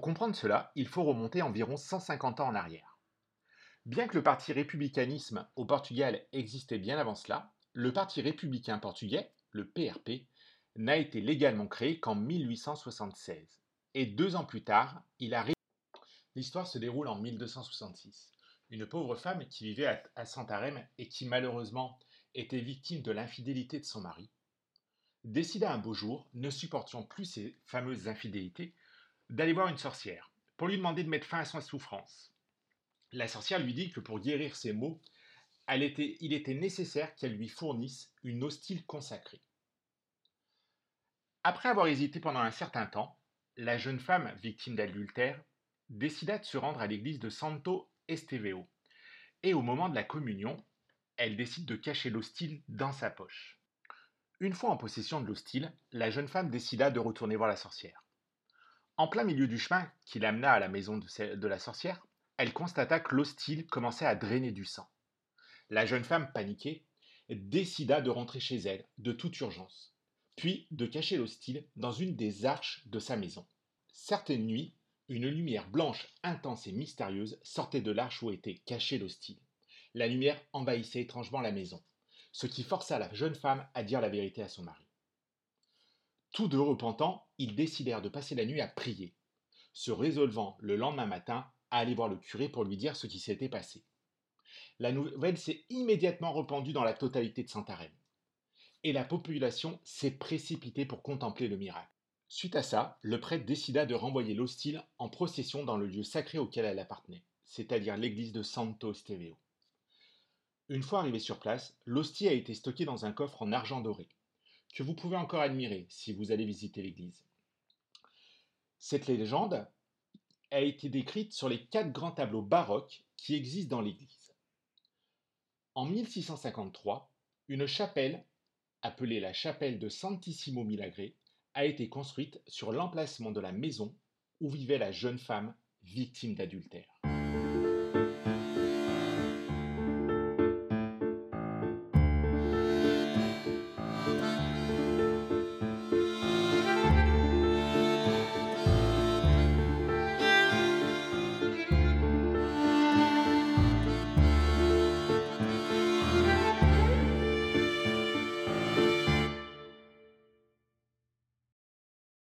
comprendre cela, il faut remonter environ 150 ans en arrière. Bien que le parti républicanisme au Portugal existait bien avant cela, le parti républicain portugais, le PRP, n'a été légalement créé qu'en 1876. Et deux ans plus tard, il a... L'histoire se déroule en 1266. Une pauvre femme qui vivait à Santarém et qui malheureusement était victime de l'infidélité de son mari, décida un beau jour, ne supportant plus ces fameuses infidélités, d'aller voir une sorcière pour lui demander de mettre fin à sa souffrance. La sorcière lui dit que pour guérir ses maux, il était nécessaire qu'elle lui fournisse une hostile consacrée. Après avoir hésité pendant un certain temps, la jeune femme victime d'adultère décida de se rendre à l'église de Santo Esteveo, et au moment de la communion, elle décide de cacher l'hostile dans sa poche. Une fois en possession de l'hostile, la jeune femme décida de retourner voir la sorcière. En plein milieu du chemin qui l'amena à la maison de la sorcière, elle constata que l'hostile commençait à drainer du sang. La jeune femme, paniquée, décida de rentrer chez elle de toute urgence, puis de cacher l'hostile dans une des arches de sa maison. Certaines nuits, une lumière blanche intense et mystérieuse sortait de l'arche où était caché l'hostile. La lumière envahissait étrangement la maison, ce qui força la jeune femme à dire la vérité à son mari. Tous deux repentants, ils décidèrent de passer la nuit à prier, se résolvant le lendemain matin à aller voir le curé pour lui dire ce qui s'était passé. La nouvelle s'est immédiatement répandue dans la totalité de Santarém, et la population s'est précipitée pour contempler le miracle. Suite à ça, le prêtre décida de renvoyer l'hostile en procession dans le lieu sacré auquel elle appartenait, c'est-à-dire l'église de Santo Steveo. Une fois arrivé sur place, l'hostie a été stocké dans un coffre en argent doré, que vous pouvez encore admirer si vous allez visiter l'église. Cette légende a été décrite sur les quatre grands tableaux baroques qui existent dans l'église. En 1653, une chapelle, appelée la chapelle de Santissimo Milagre, a été construite sur l'emplacement de la maison où vivait la jeune femme victime d'adultère.